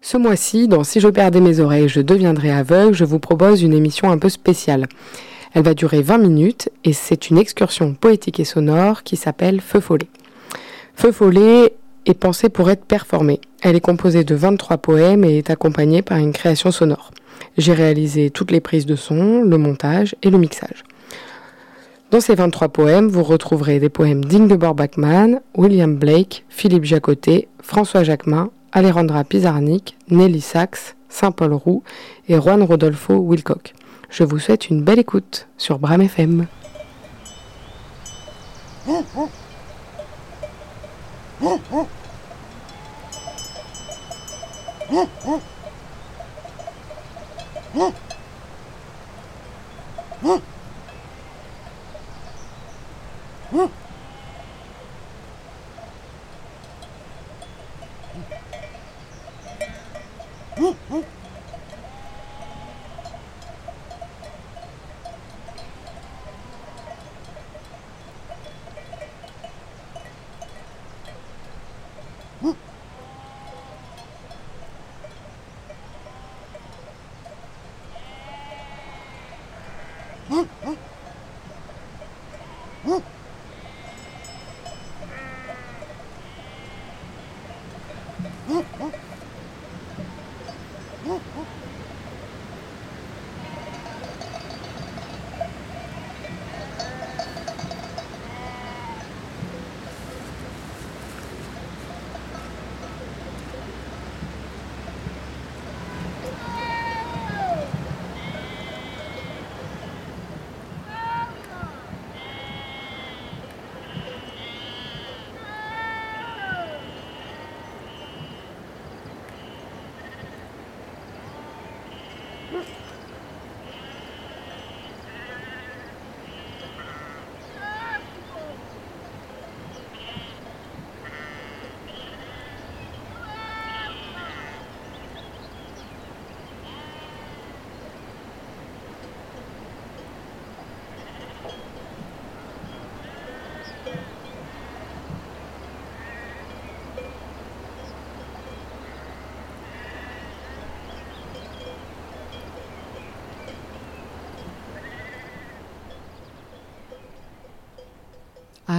Ce mois-ci, dans Si je perdais mes oreilles, je deviendrais aveugle, je vous propose une émission un peu spéciale. Elle va durer 20 minutes et c'est une excursion poétique et sonore qui s'appelle Feu Follet. Feu Follet est pensée pour être performée. Elle est composée de 23 poèmes et est accompagnée par une création sonore. J'ai réalisé toutes les prises de son, le montage et le mixage. Dans ces 23 poèmes, vous retrouverez des poèmes d'Ingeborg Bachmann, William Blake, Philippe Jacotet, François Jacquemin, Alejandra Pizarnik, Nelly Sachs, Saint-Paul Roux et Juan Rodolfo Wilcock. Je vous souhaite une belle écoute sur Bram FM.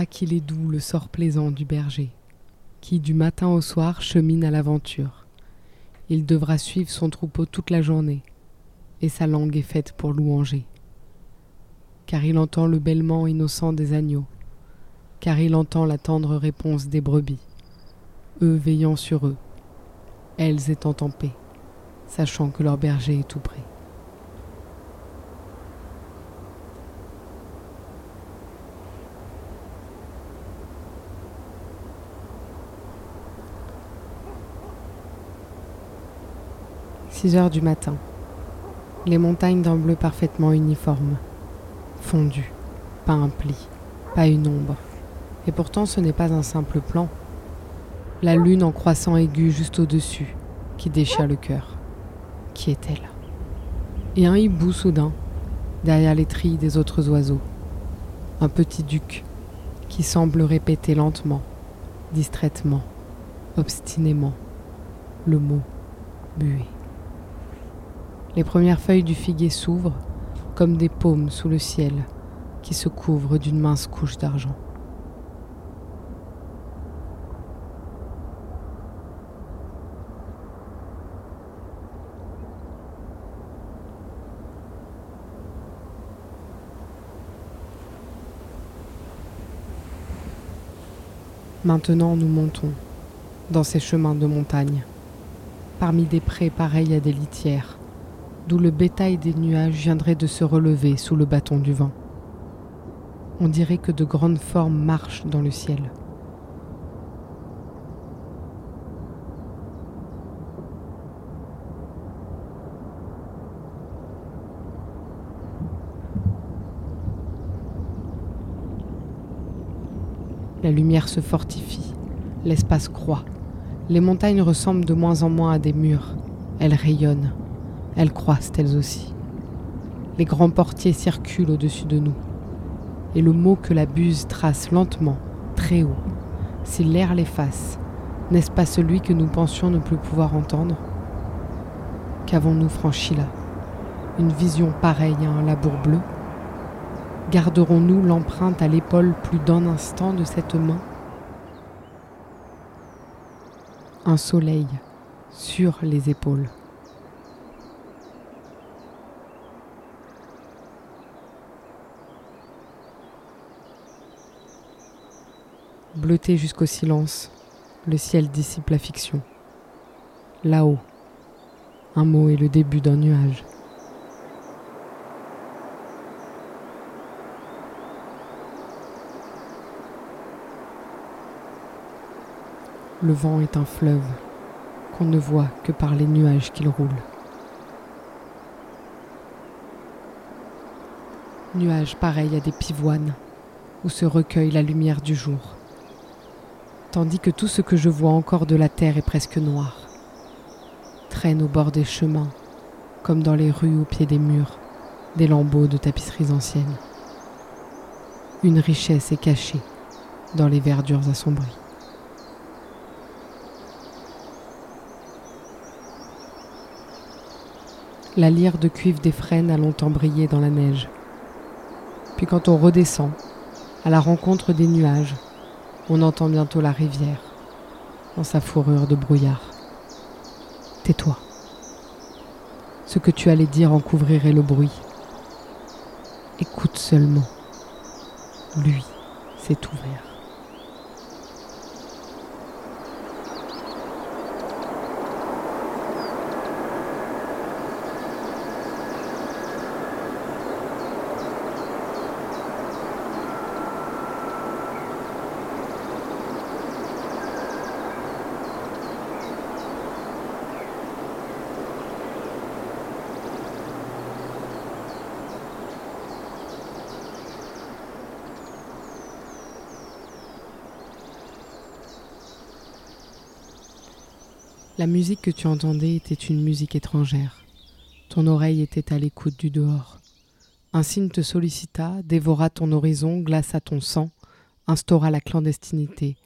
Ah, qu'il est doux le sort plaisant du berger, qui du matin au soir chemine à l'aventure. Il devra suivre son troupeau toute la journée, et sa langue est faite pour louanger. Car il entend le bêlement innocent des agneaux, car il entend la tendre réponse des brebis, eux veillant sur eux, elles étant en paix, sachant que leur berger est tout près. Six heures du matin. Les montagnes d'un bleu parfaitement uniforme. Fondu. Pas un pli. Pas une ombre. Et pourtant ce n'est pas un simple plan. La lune en croissant aigu juste au-dessus, qui déchire le cœur. Qui est-elle Et un hibou soudain, derrière les trilles des autres oiseaux. Un petit duc, qui semble répéter lentement, distraitement, obstinément, le mot buée. Les premières feuilles du figuier s'ouvrent comme des paumes sous le ciel qui se couvrent d'une mince couche d'argent. Maintenant nous montons dans ces chemins de montagne, parmi des prés pareils à des litières, d'où le bétail des nuages viendrait de se relever sous le bâton du vent. On dirait que de grandes formes marchent dans le ciel. La lumière se fortifie, l'espace croît, les montagnes ressemblent de moins en moins à des murs, elles rayonnent, elles croissent elles aussi. Les grands portiers circulent au-dessus de nous. Et le mot que la buse trace lentement, très haut, si l'air l'efface, n'est-ce pas celui que nous pensions ne plus pouvoir entendre? Qu'avons-nous franchi là? Une vision pareille à un labour bleu? Garderons-nous l'empreinte à l'épaule plus d'un instant de cette main? Un soleil sur les épaules. Jusqu'au silence, le ciel dissipe la fiction. Là-haut, un mot est le début d'un nuage. Le vent est un fleuve qu'on ne voit que par les nuages qu'il roule. Nuages pareils à des pivoines où se recueille la lumière du jour, tandis que tout ce que je vois encore de la terre est presque noir, traîne au bord des chemins, comme dans les rues au pied des murs, des lambeaux de tapisseries anciennes. Une richesse est cachée dans les verdures assombries. La lyre de cuivre des frênes a longtemps brillé dans la neige. Puis quand on redescend, à la rencontre des nuages, on entend bientôt la rivière, dans sa fourrure de brouillard. Tais-toi. Ce que tu allais dire en couvrirait le bruit. Écoute seulement. Lui s'est ouvert. La musique que tu entendais était une musique étrangère. Ton oreille était à l'écoute du dehors. Un signe te sollicita, dévora ton horizon, glaça ton sang, instaura la clandestinité,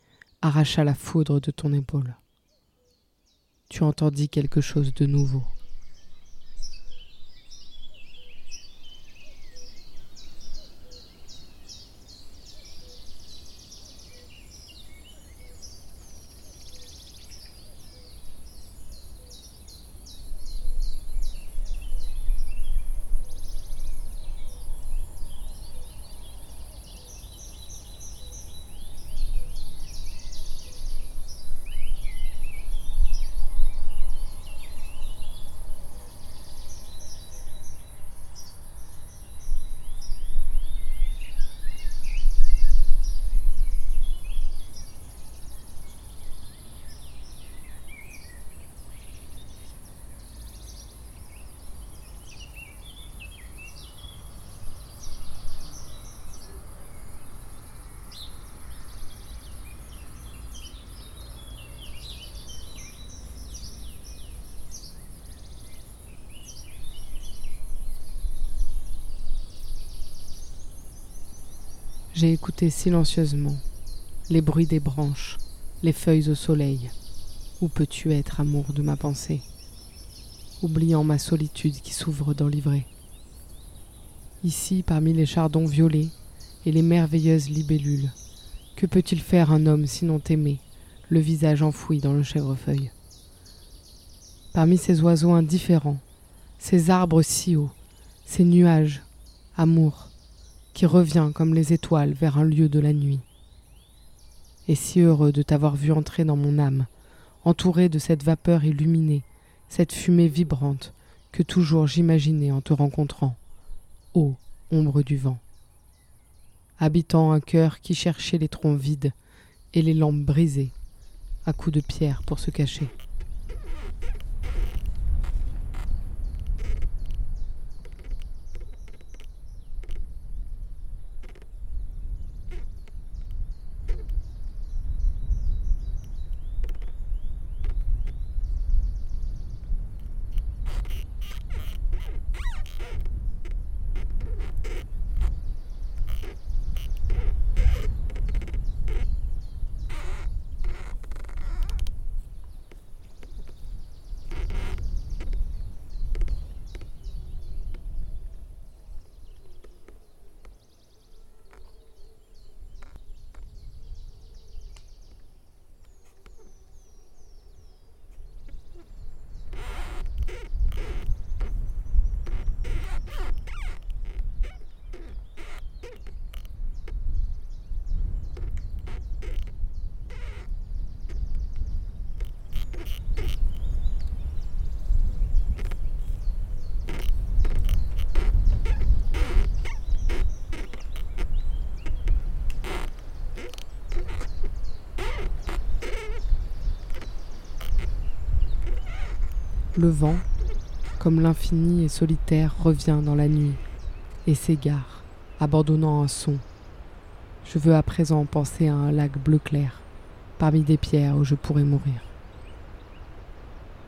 arracha la foudre de ton épaule. Tu entendis quelque chose de nouveau. J'ai écouté silencieusement les bruits des branches, les feuilles au soleil. Où peux-tu être, amour de ma pensée? Oubliant ma solitude qui s'ouvre dans l'ivrée. Ici, parmi les chardons violets et les merveilleuses libellules, que peut-il faire un homme sinon t'aimer, le visage enfoui dans le chèvrefeuille? Parmi ces oiseaux indifférents, ces arbres si hauts, ces nuages, amour, qui revient comme les étoiles vers un lieu de la nuit. Et si heureux de t'avoir vu entrer dans mon âme, entouré de cette vapeur illuminée, cette fumée vibrante que toujours j'imaginais en te rencontrant, ô ombre du vent. Habitant un cœur qui cherchait les troncs vides et les lampes brisées, à coups de pierre pour se cacher. Le vent, comme l'infini et solitaire, revient dans la nuit et s'égare, abandonnant un son. Je veux à présent penser à un lac bleu clair, parmi des pierres où je pourrais mourir.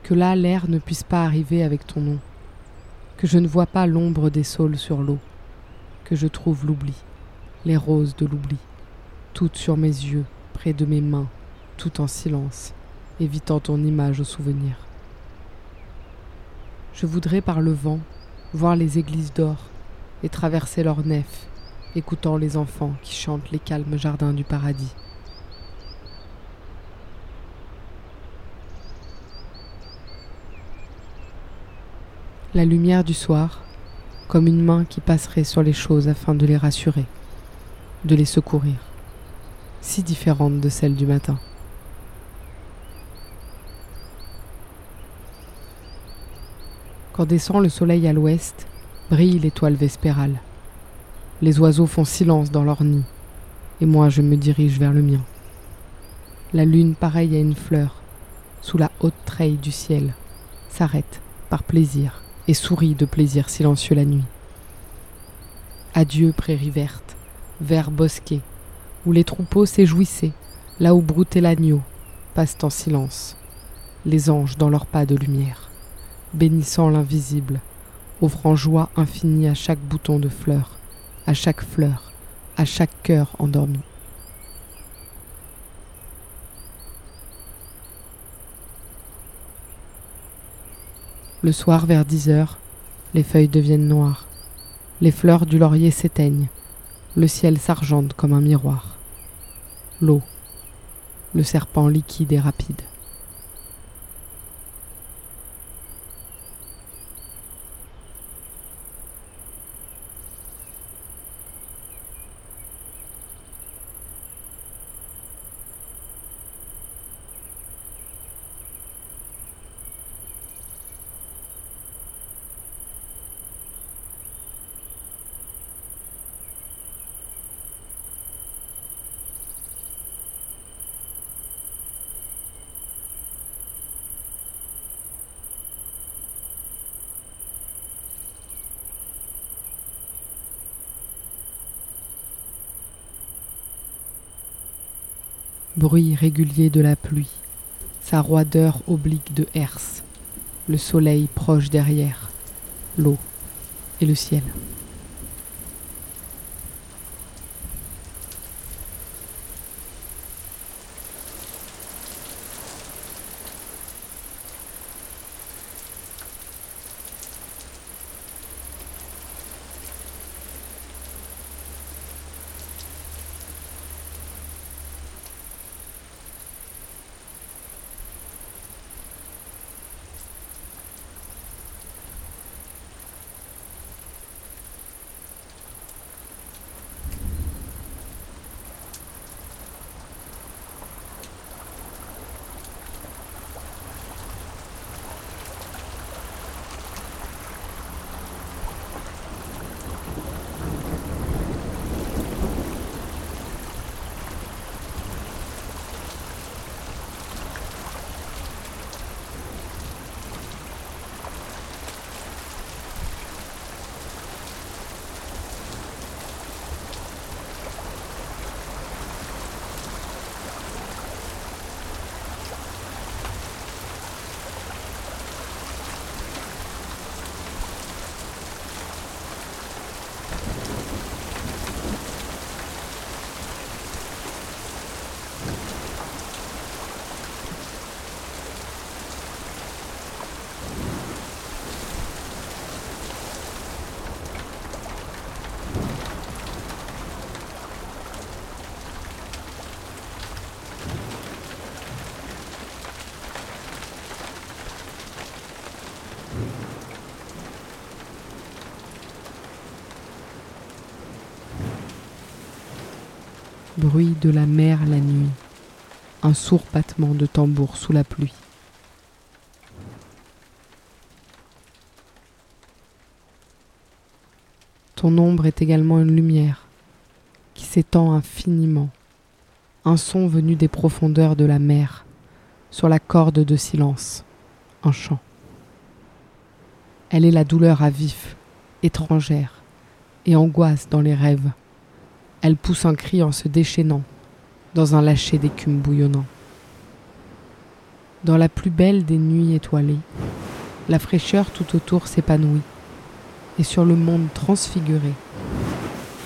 Que là l'air ne puisse pas arriver avec ton nom, que je ne vois pas l'ombre des saules sur l'eau, que je trouve l'oubli, les roses de l'oubli, toutes sur mes yeux, près de mes mains, tout en silence, évitant ton image au souvenir. Je voudrais par le vent voir les églises d'or et traverser leurs nefs, écoutant les enfants qui chantent les calmes jardins du paradis. La lumière du soir, comme une main qui passerait sur les choses afin de les rassurer, de les secourir, si différente de celle du matin. Quand descend le soleil à l'ouest, brille l'étoile vespérale. Les oiseaux font silence dans leur nid, et moi je me dirige vers le mien. La lune, pareille à une fleur, sous la haute treille du ciel, s'arrête, par plaisir, et sourit de plaisir silencieux la nuit. Adieu prairie verte, vert bosquet, où les troupeaux s'éjouissaient, là où broutait l'agneau, passent en silence, les anges dans leurs pas de lumière bénissant l'invisible, offrant joie infinie à chaque bouton de fleur, à chaque fleur, à chaque cœur endormi. Le soir vers dix heures, les feuilles deviennent noires, les fleurs du laurier s'éteignent, le ciel s'argente comme un miroir. L'eau, le serpent liquide et rapide. Bruit régulier de la pluie, sa roideur oblique de herse, le soleil proche derrière, l'eau et le ciel. Bruit de la mer la nuit, un sourd battement de tambour sous la pluie. Ton ombre est également une lumière qui s'étend infiniment, un son venu des profondeurs de la mer, sur la corde de silence, un chant. Elle est la douleur à vif, étrangère, et angoisse dans les rêves. Elle pousse un cri en se déchaînant, dans un lâcher d'écume bouillonnant. Dans la plus belle des nuits étoilées, la fraîcheur tout autour s'épanouit, et sur le monde transfiguré,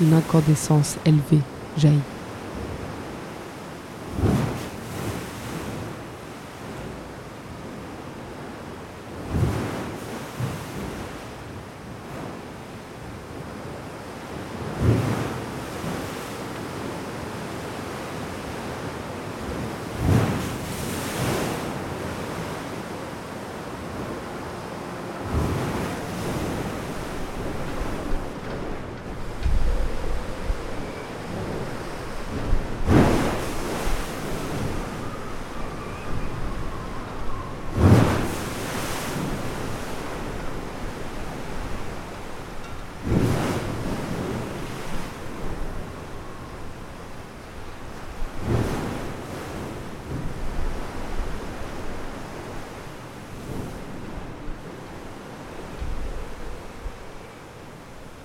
une incandescence élevée jaillit.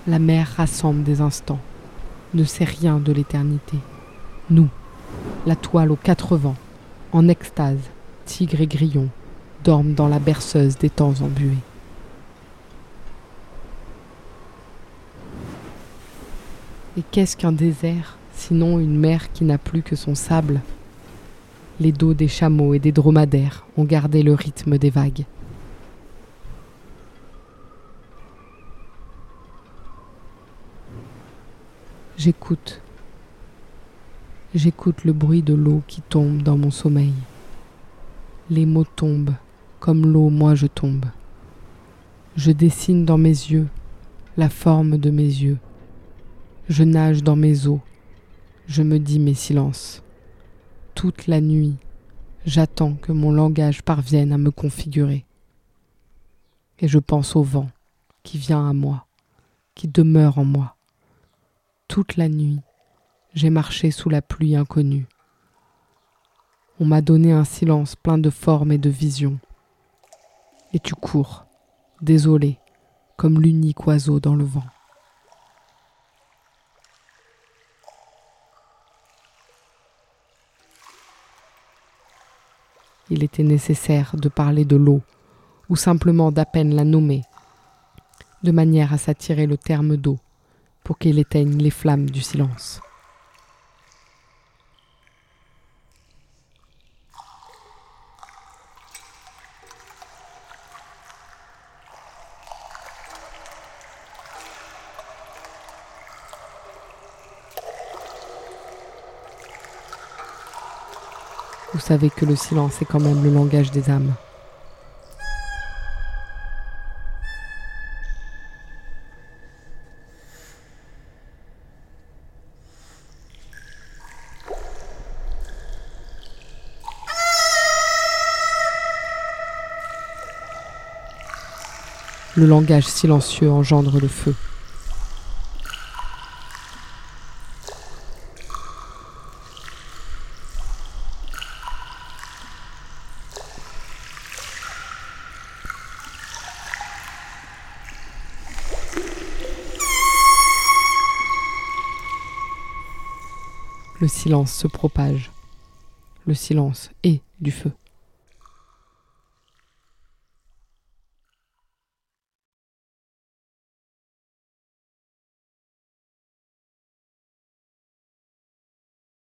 La mer rassemble des instants, ne sait rien de l'éternité. Nous, la toile aux quatre vents, en extase, tigre et grillon, dorment dans la berceuse des temps embués. Et qu'est-ce qu'un désert, sinon une mer qui n'a plus que son sable? Les dos des chameaux et des dromadaires ont gardé le rythme des vagues. J'écoute. J'écoute le bruit de l'eau qui tombe dans mon sommeil. Les mots tombent, comme l'eau, moi je tombe. Je dessine dans mes yeux la forme de mes yeux. Je nage dans mes eaux. Je me dis mes silences. Toute la nuit, j'attends que mon langage parvienne à me configurer. Et je pense au vent qui vient à moi, qui demeure en moi toute la nuit, j'ai marché sous la pluie inconnue. On m'a donné un silence plein de formes et de visions. Et tu cours, désolé, comme l'unique oiseau dans le vent. Il était nécessaire de parler de l'eau, ou simplement d'à peine la nommer, de manière à s'attirer le terme d'eau pour qu'il éteigne les flammes du silence. Vous savez que le silence est quand même le langage des âmes. Le langage silencieux engendre le feu. Le silence se propage. Le silence est du feu.